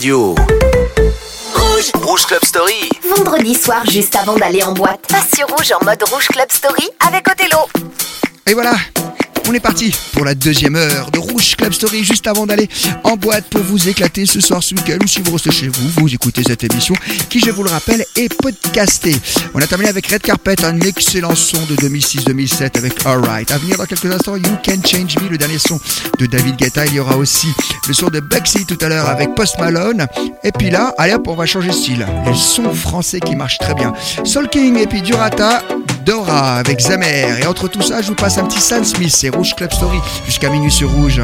radio. Rouge. Rouge Club Story. Vendredi soir, juste avant d'aller en boîte, passe sur Rouge en mode Rouge Club Story avec Othello. Et voilà, on est parti pour la deuxième heure de Rouge Club Story juste avant d'aller en boîte pour vous éclater ce soir ce week-end ou si vous restez chez vous, vous écoutez cette émission qui, je vous le rappelle, est podcastée. On a terminé avec Red Carpet, un excellent son de 2006-2007 avec Alright. À venir dans quelques instants, You Can Change Me, le dernier son de David Guetta. Il y aura aussi le son de Bugsy tout à l'heure avec Post Malone. Et puis là, allez hop, on va changer de style. Les sons français qui marchent très bien. Soul King et puis Durata, Dora avec Zamer. Et entre tout ça, je vous passe un petit Sam Smith. C'est Rouge Club Story jusqu'à minuit sur Rouge.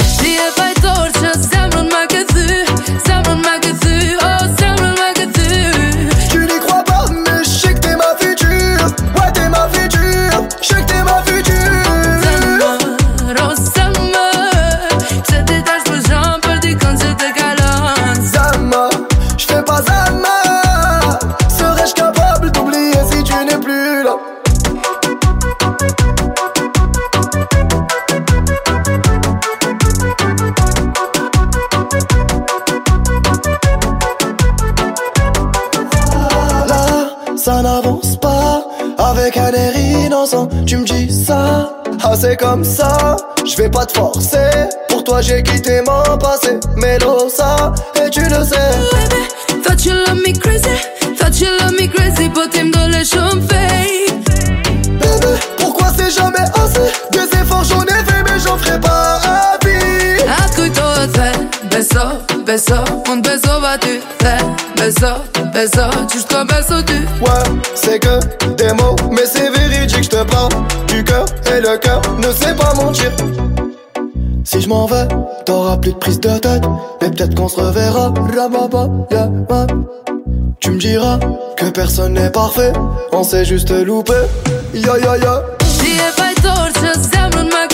Avec un air innocent, tu me dis ça. Ah, c'est comme ça, je vais pas te forcer. Pour toi, j'ai quitté mon passé. Mélosa, et tu le sais. Thought you love me crazy, thought you love me crazy, but him don't let you fade. Bébé, pourquoi c'est jamais assez? Des efforts j'en ai fait mais j'en ferai pas à vie Escucho bez o, on bez ova ty Te bez o, bez o, tu j'te baisse au tu Ouais, c'est que des mots, mais c'est véridique J'te parle du cœur et le cœur ne sait pas mentir si je m'en vais, t'auras plus de prise de tête. Mais peut-être qu'on se reverra. Tu me diras que personne n'est parfait. On s'est juste loupé. Ya ya ya. Ti e fajtor që zemrën ma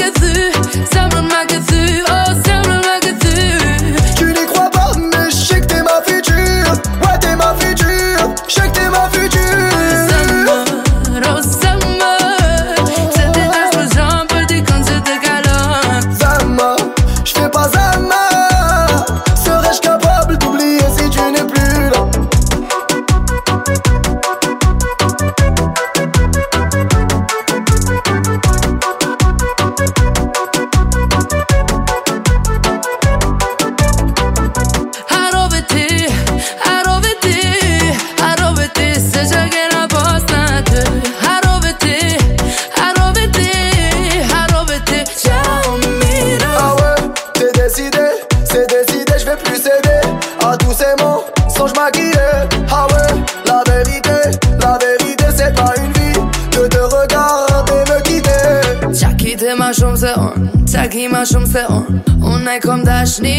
Qa ki ma shumë se unë Unë e kom dashni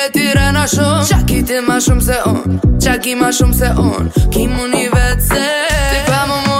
E ti rena shumë. Qa ki ti ma shumë se unë Qa ki ma shumë se unë Ki mu një vetë se Ti pa mu mu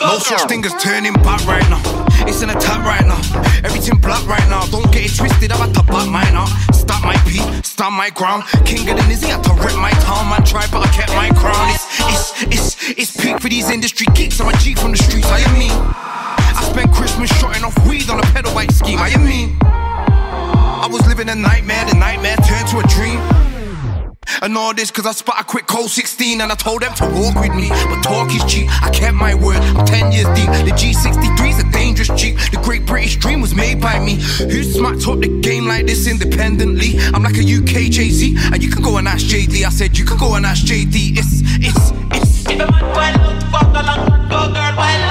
No such thing as turning back right now. It's an attack right now. Everything black right now. Don't get it twisted. I'm at to back mine out. Stop my beat, stand my ground. King of the Nizzy had to rip my town. Man tried, but I kept my crown. It's it's it's it's peak for these industry geeks. I'm a G from the streets. I am mean. I spent Christmas shotting off weed on a pedal bike scheme. I am mean. I was living a nightmare. The nightmare turned to a dream. And all this cause I spot a quick cold 16 and I told them to walk with me. But talk is cheap, I kept my word, I'm 10 years deep. The G63's a dangerous Jeep. The great British dream was made by me. Who smacked up the game like this independently? I'm like a UK Jay Z, and you can go and ask JD. I said, you can go and ask JD. It's, it's, it's. If a man fuck go girl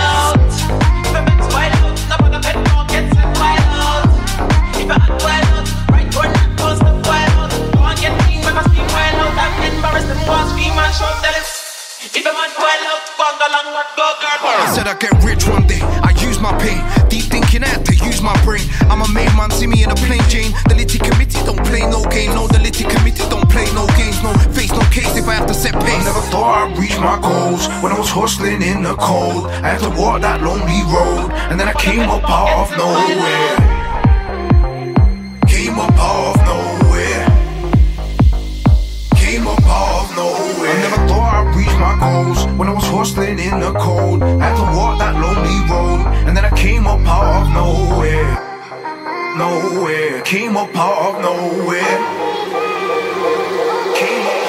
I said I'd get rich one day. I use my pain. Deep thinking I had to use my brain. I'm a made man, see me in a plain Jane. The Litty committee don't play no game. No, the Litty committee don't play no games. No face, no case if I have to set pace. I never thought I'd reach my goals when I was hustling in the cold. I had to walk that lonely road, and then I came up out of nowhere. Came up out of nowhere. Came up out nowhere. I never thought I'd reach my goals when I was hustling in the cold. I had to walk that lonely road, and then I came up out of nowhere. Nowhere. Came up out of nowhere. Came up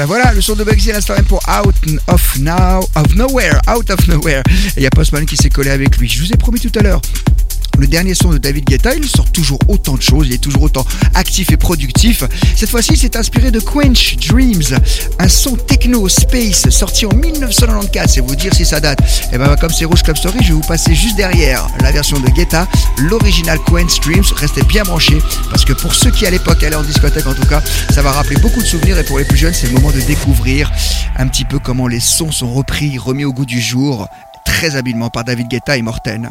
ben voilà, le son de Bugsy à l'instant pour Out of Now, of Nowhere, Out of Nowhere. Et il y a Postman qui s'est collé avec lui. Je vous ai promis tout à l'heure. Le dernier son de David Guetta, il sort toujours autant de choses, il est toujours autant actif et productif. Cette fois-ci, il s'est inspiré de Quench Dreams, un son techno space sorti en 1994. C'est vous dire si ça date. Et ben comme c'est Rouge Club Story, je vais vous passer juste derrière la version de Guetta, l'original Quench Dreams. Restez bien branchés parce que pour ceux qui à l'époque allaient en discothèque en tout cas, ça va rappeler beaucoup de souvenirs et pour les plus jeunes, c'est le moment de découvrir un petit peu comment les sons sont repris, remis au goût du jour, très habilement par David Guetta et Morten.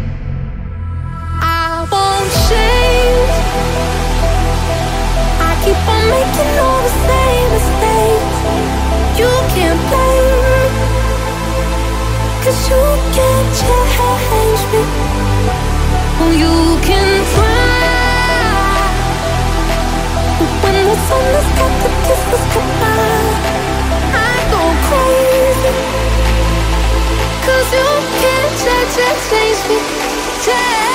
I keep on making all the same mistakes. You can't blame you can't change me. You can when the sun goodbye, I go you can't change, change me. Change.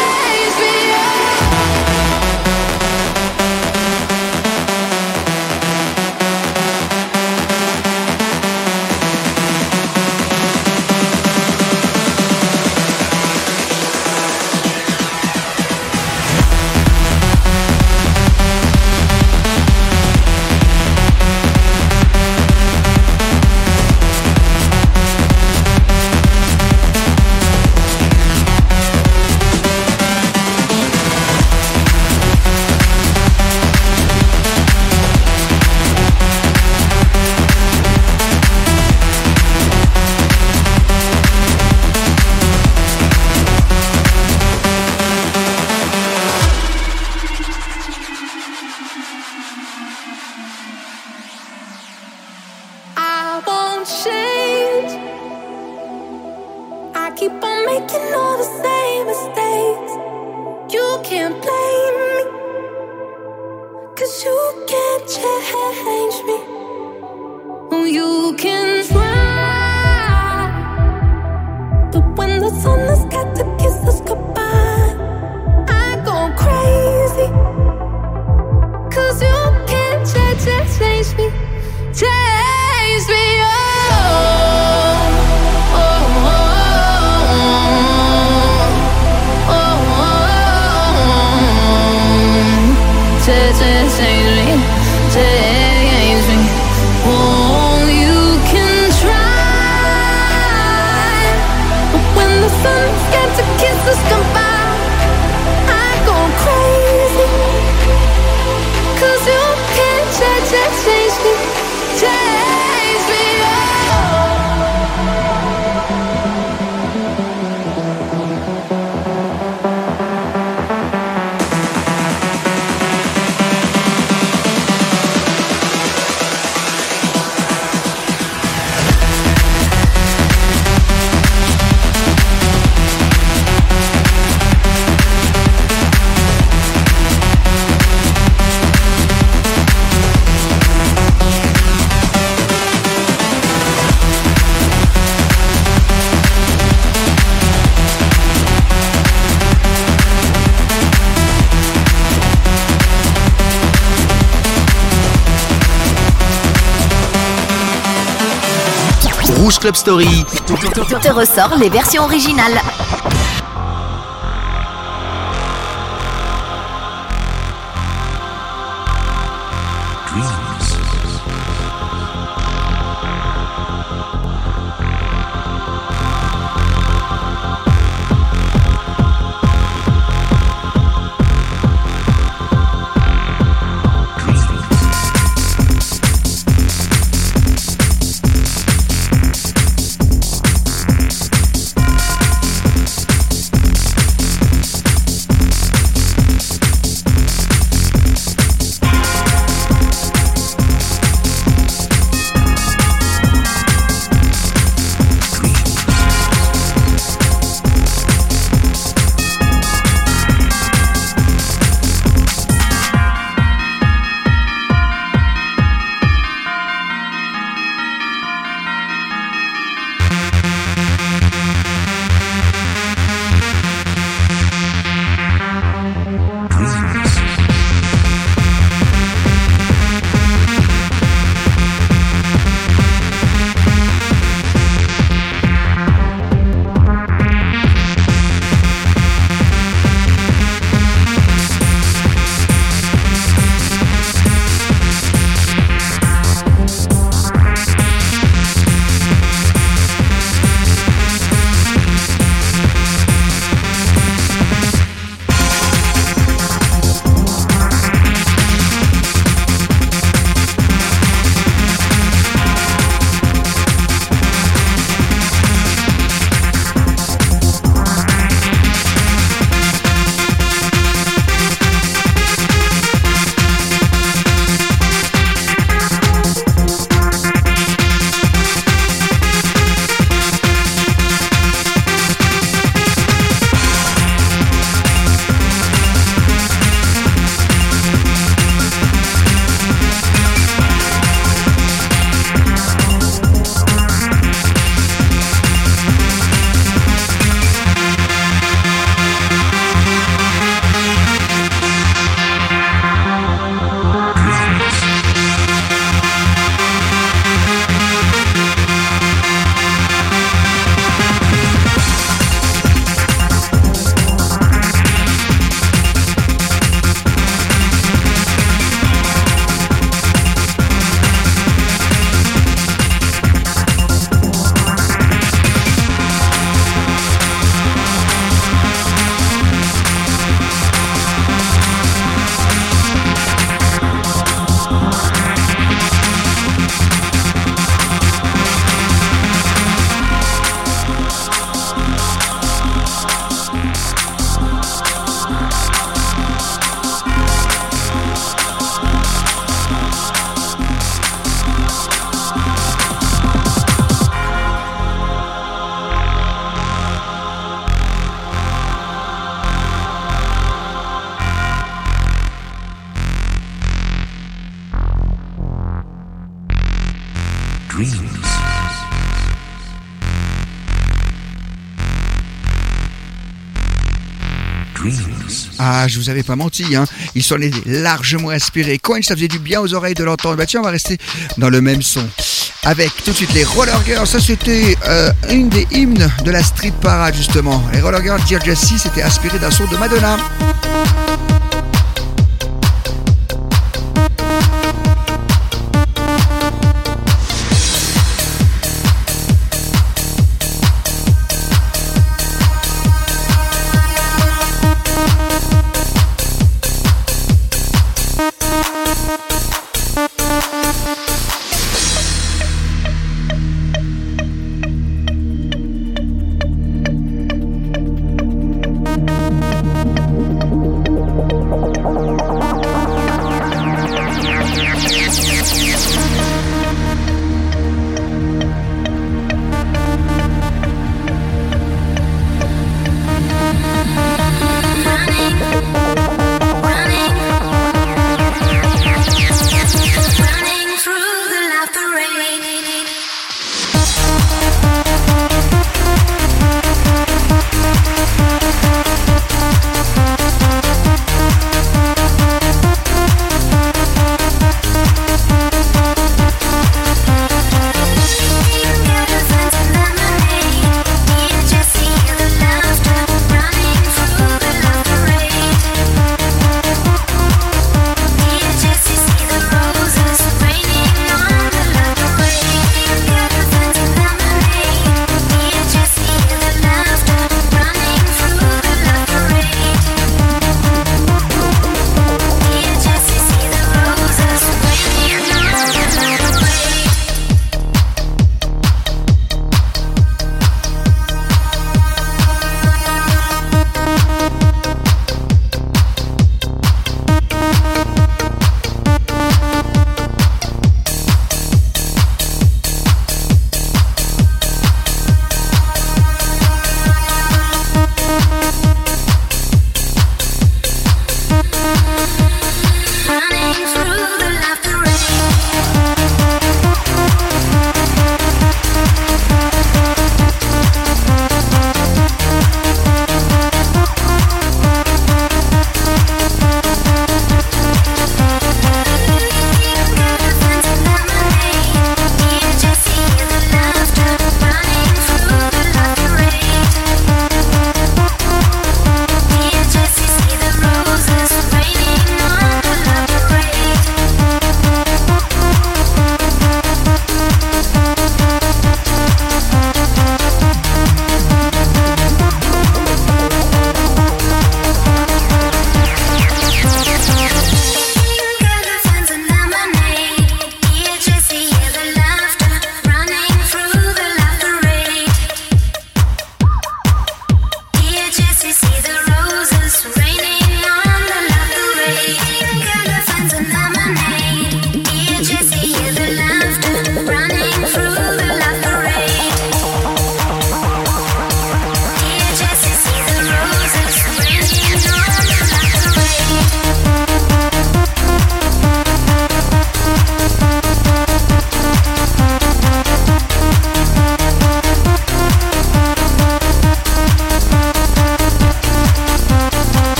Rouge Club Story te ressort les versions originales. Ah, je vous avais pas menti, hein. Ils sont largement inspirés. Coin, ça faisait du bien aux oreilles de l'entendre. Bah tiens, on va rester dans le même son. Avec tout de suite les Roller Girls, ça c'était euh, une des hymnes de la Street Parade justement. Les Roller Girls, Dear Jessie, c'était inspiré d'un son de Madonna.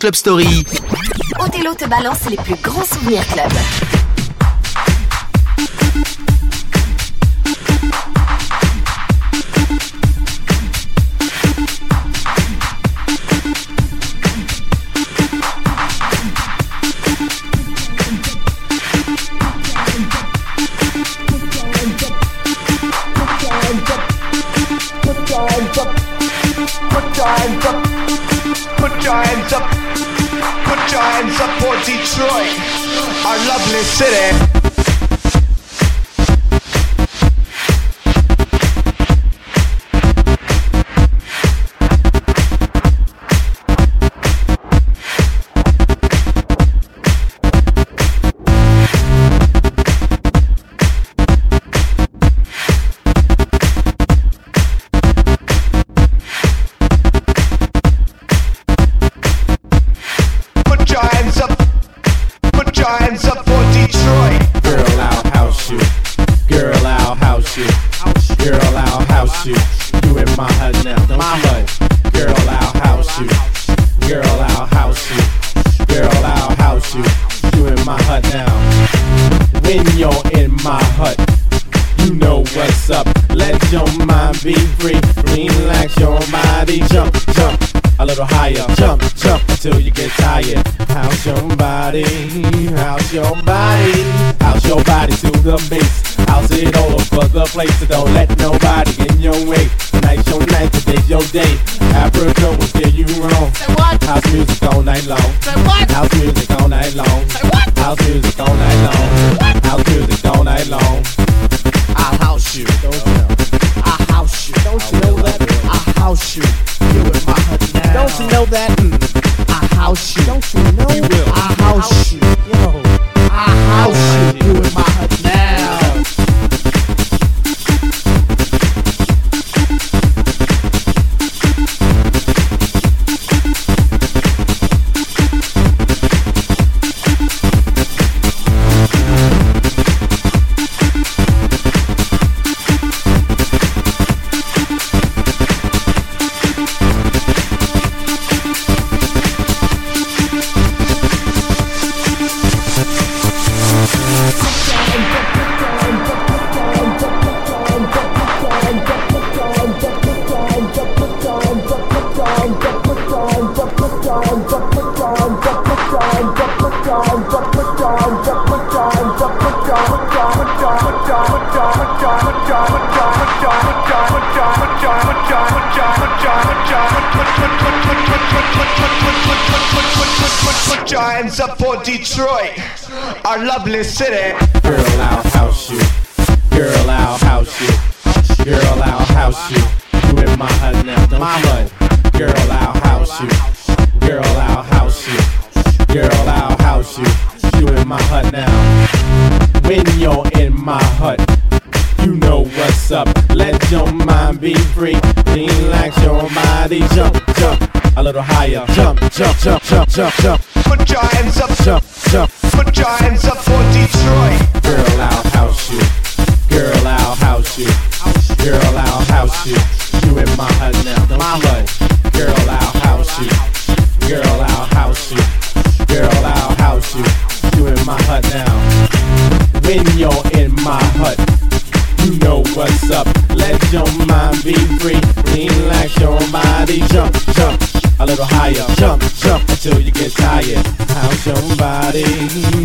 Club Story. Othello te balance les plus grands souvenirs club. City. hands up until you get tired. House your body. House your body. House your body to the base. House it all over the place. So don't let nobody in your way. Tonight's your night. Today's your day. Africa will steer you wrong. House music all night long. Put your hands up for Detroit, our lovely city. Girl, I'll house you. Girl, I'll house you. Girl, I'll house you. You in my hut now. Don't my hut. Girl, I'll house you. Girl, I'll house you. Girl, I'll house you. You in my hut now. When you're in my hut, you know what's up. Let your mind be free. Relax your body. Jump, jump. A little higher. Jump, jump, jump, jump, jump, jump. Put your hands up, Jump, jump. put your hands up for Detroit. Girl, I'll house you. Girl, I'll house you. Girl, I'll house you. You in my hut now. Don't hut. Girl, I'll house you. Girl, I'll house you. Girl, I'll house you. You in my hut now. When you're in my hut, you know what's up. Let your mind be free. Relax your body. Jump, jump. A little higher. Jump, jump until you get tired. House your body.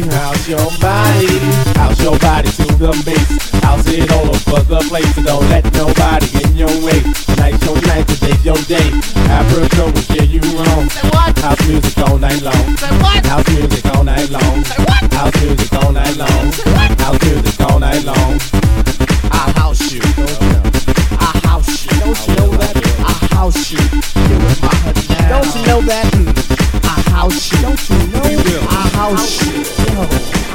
House your body. House your body to the base. House it all over the place. So don't let nobody in your way. Tonight's your night. Today's your day. Africa will steer you wrong. House music all night long. House music all night long. House music all night long. House music all night long. I house you. I house you. Don't you know that? I house you. You my now. Don't you know that? I house you. Don't you know? I house you.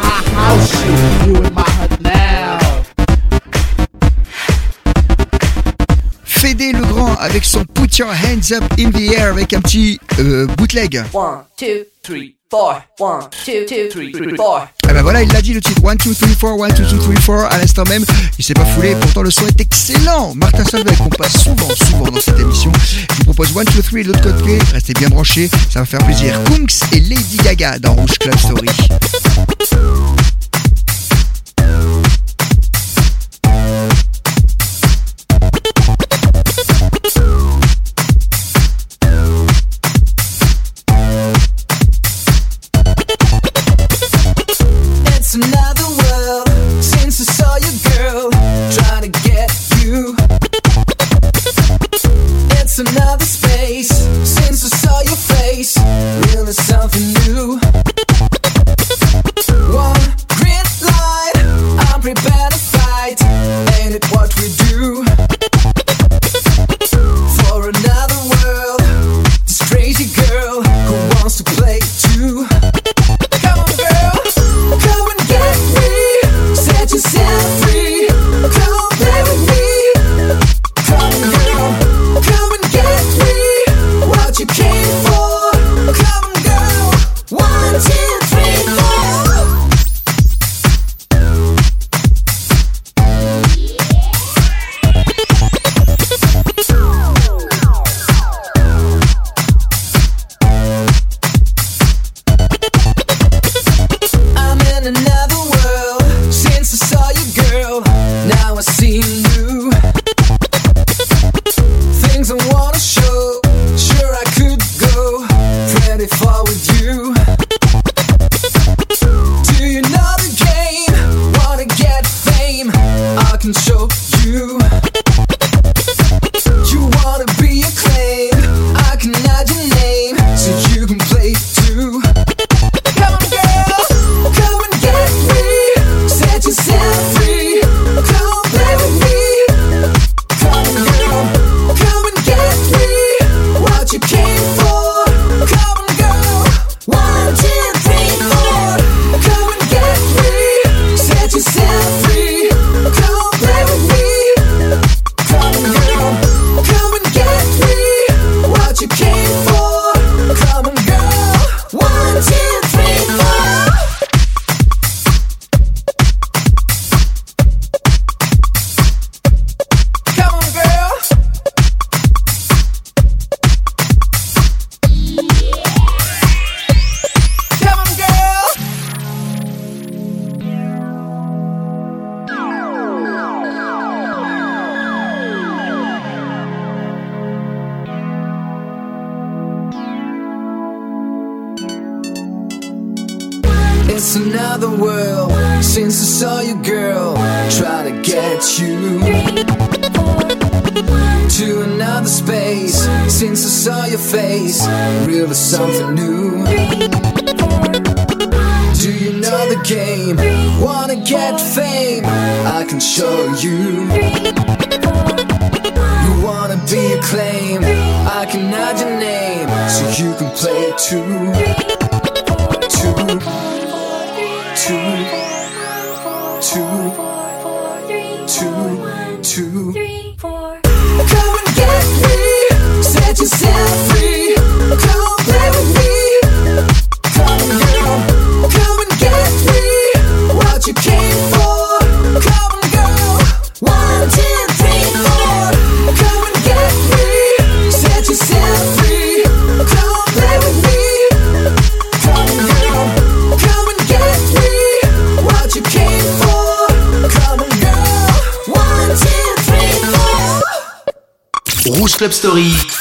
I house you. You my Le Grand avec son Put Your Hands Up in the Air avec un petit euh, bootleg. One, two, three, four. One, two, two, three, four. Et ben voilà, il l'a dit le titre 1, 2, 3, 4, 1, 2, 3, 4 à l'instant même. Il s'est pas foulé, pourtant le son est excellent. Martin Solveig qu'on passe souvent, souvent dans cette émission. Je vous propose 1, 2, 3 de l'autre côté. Restez bien branchés, ça va faire plaisir. Kungs et Lady Gaga dans Rouge Club Story. can show Club Story.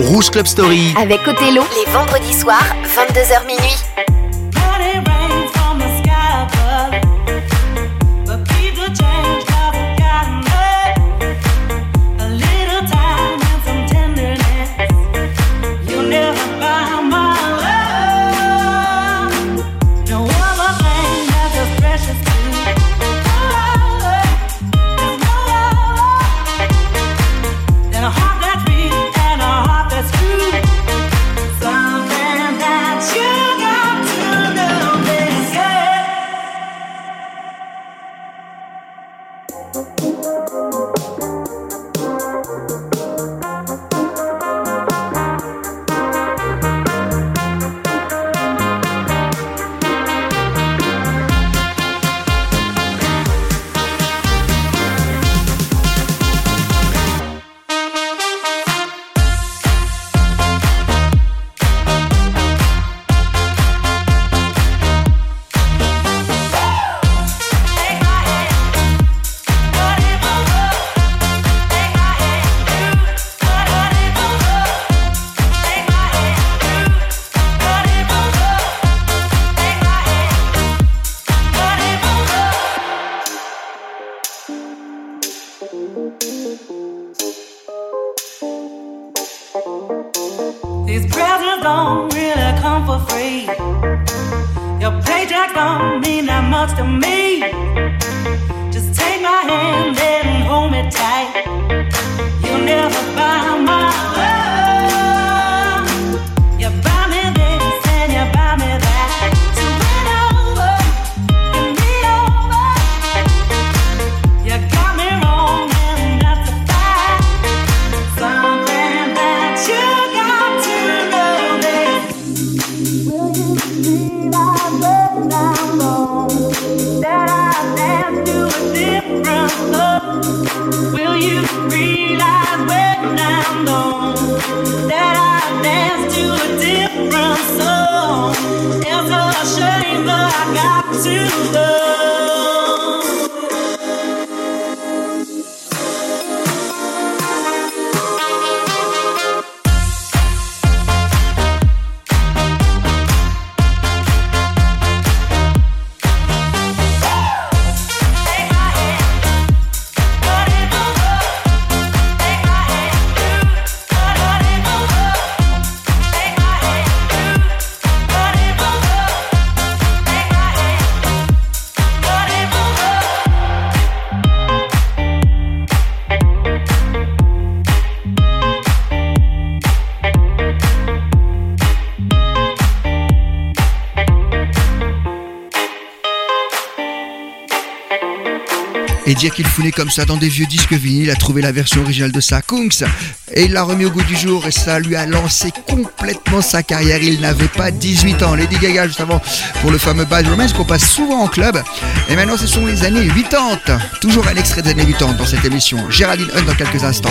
Rouge Club Story. Avec Othello, les vendredis soirs, 22h minuit. Dire qu'il foulait comme ça dans des vieux disques vinyles, a trouvé la version originale de ça, Kungs, et il l'a remis au goût du jour, et ça lui a lancé complètement sa carrière. Il n'avait pas 18 ans. Lady Gaga, juste avant, pour le fameux Bad Romance qu'on passe souvent en club. Et maintenant, ce sont les années 80. Toujours un extrait des années 80 dans cette émission. Géraldine Hunt dans quelques instants.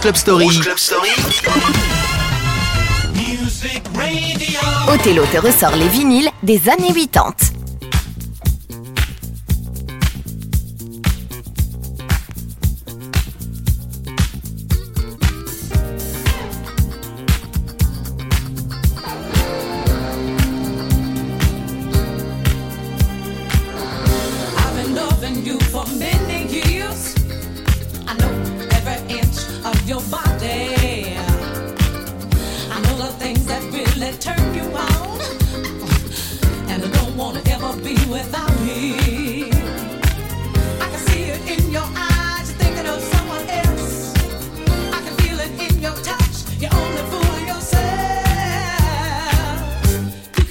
Club Story. Rouge Othello te ressort les vinyles des années 80.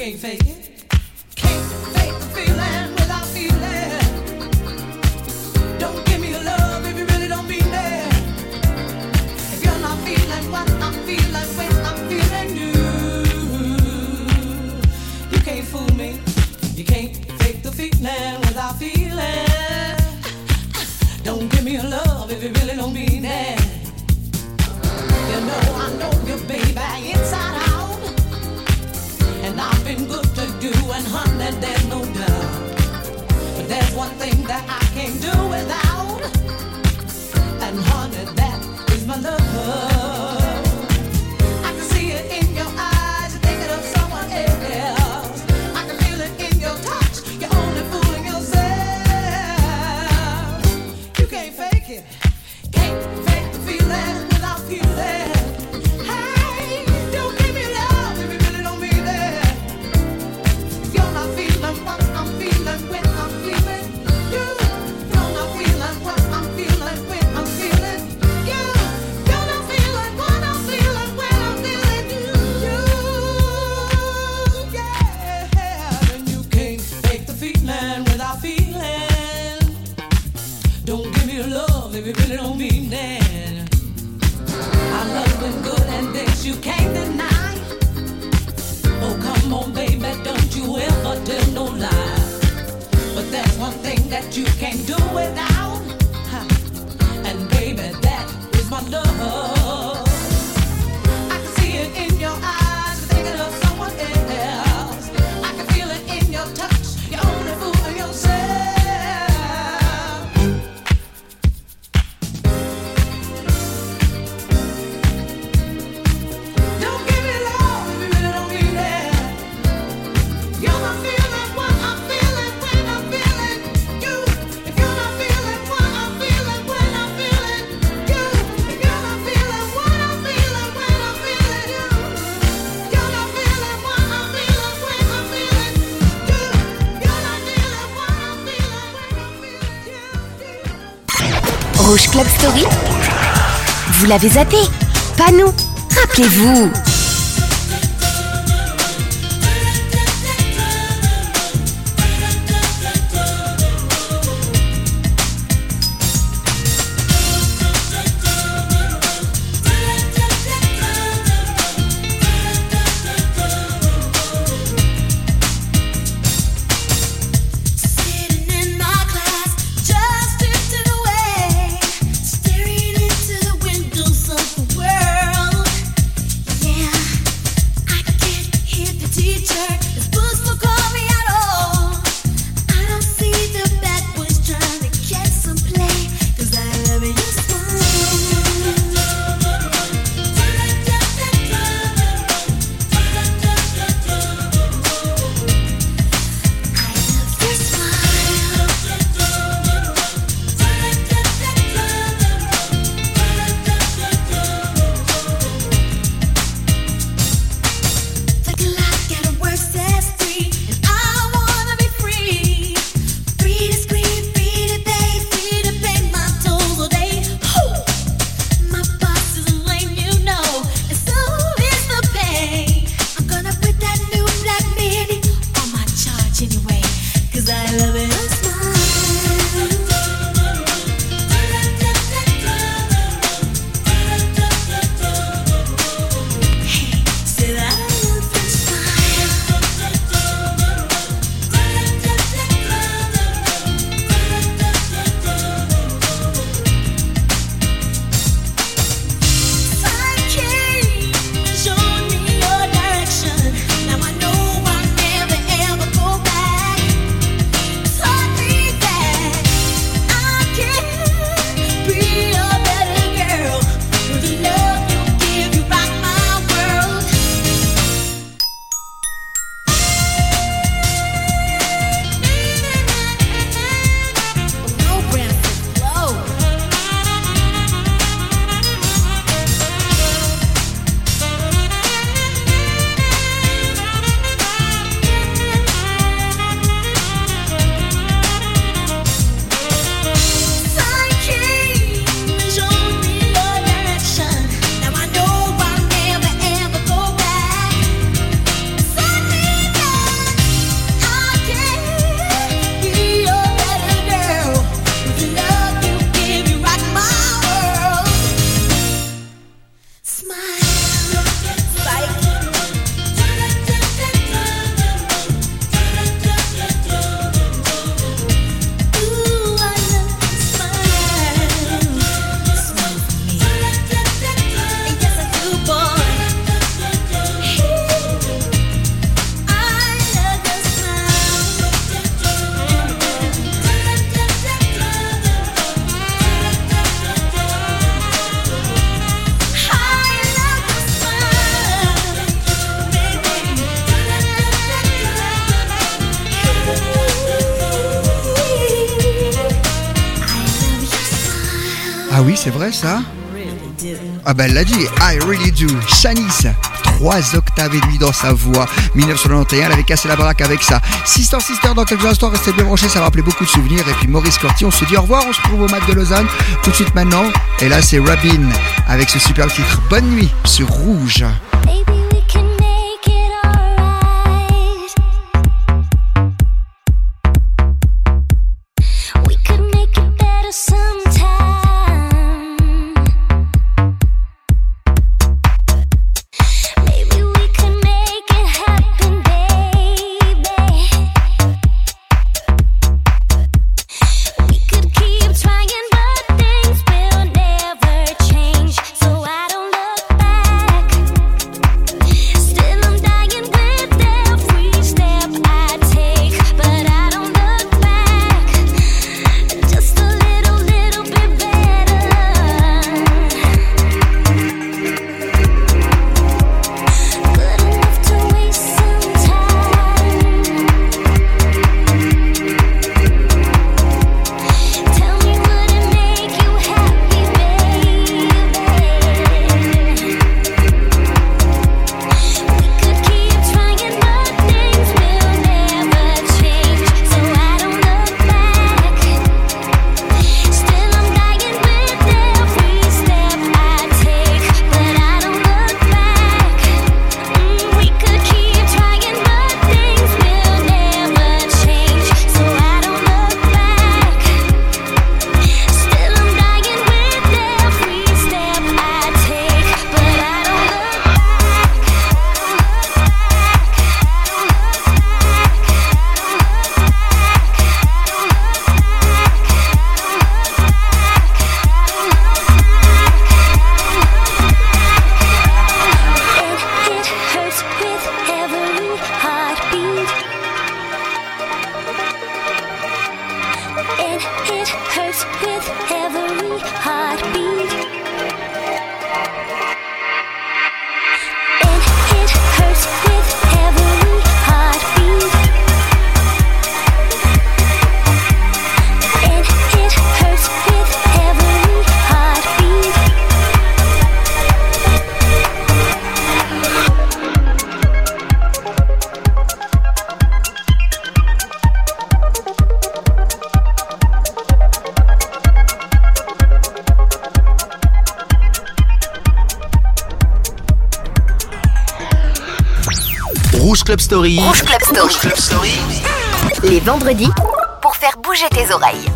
can't fake it. Can't fake the feeling without feeling. Don't give me your love if you really don't mean it. If you're not feeling what I'm feeling when I'm feeling you, you can't fool me. You can't fake the feeling without feeling. Don't give me your love if you really don't mean it. You know I know you, baby, inside. I've been good to you, and honey, there's no doubt. But there's one thing that I can't do without, and honey, that is my love. l'avez zappé. Pas nous. Rappelez-vous. Ah oui, c'est vrai ça Ah bah elle l'a dit, I really do. Shanice, 3 octaves et demi dans sa voix. 1991, elle avait cassé la baraque avec ça. Sister Sister dans quelques instants, restez bien branchés, ça va rappeler beaucoup de souvenirs. Et puis Maurice Corti, on se dit au revoir, on se retrouve au mat de Lausanne tout de suite maintenant. Et là c'est Robin avec ce superbe titre Bonne nuit sur Rouge. Les vendredis, pour faire bouger tes oreilles.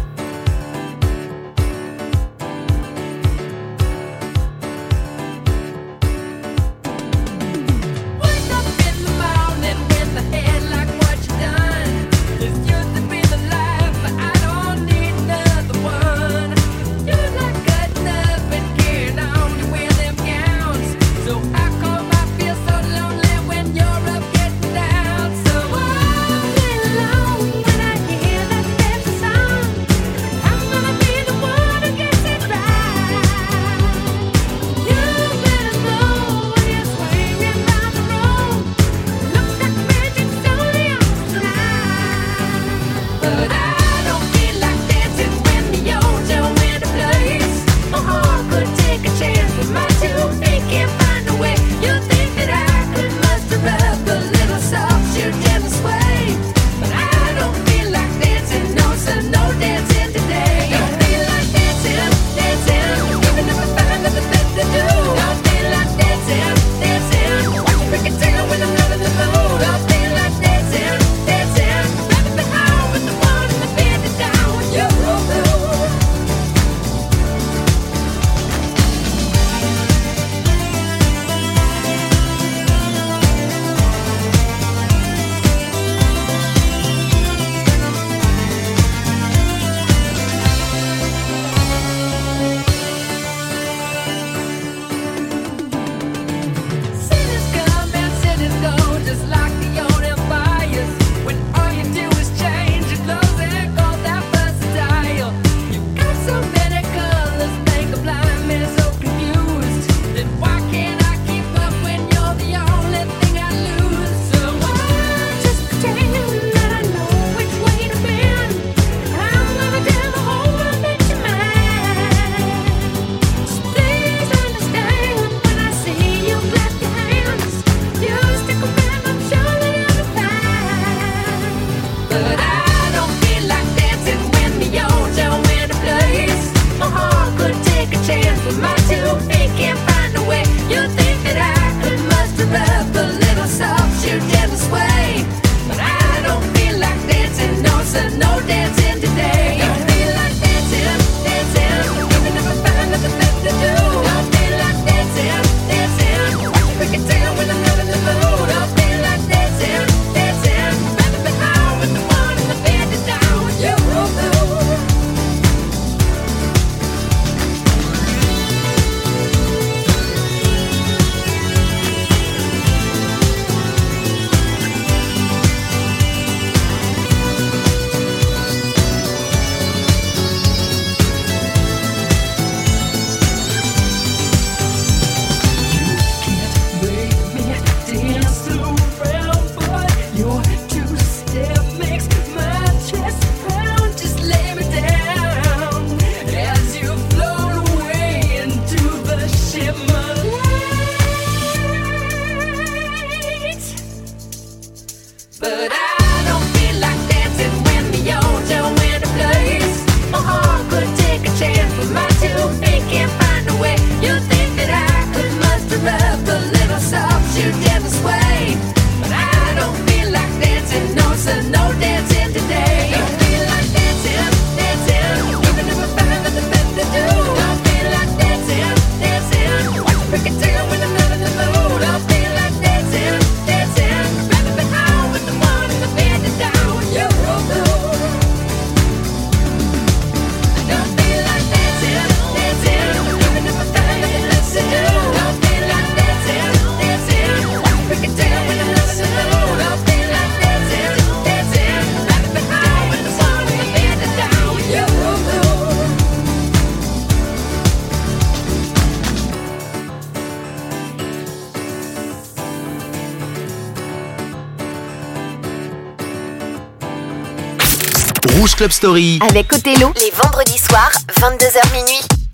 Rouge Club Story. Avec Othello, les vendredis soirs, 22h minuit.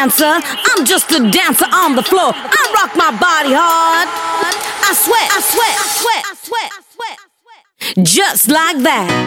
answer. I'm just a dancer on the floor. I rock my body hard. I sweat, I sweat, I sweat, I sweat, I sweat, I sweat. Just like that.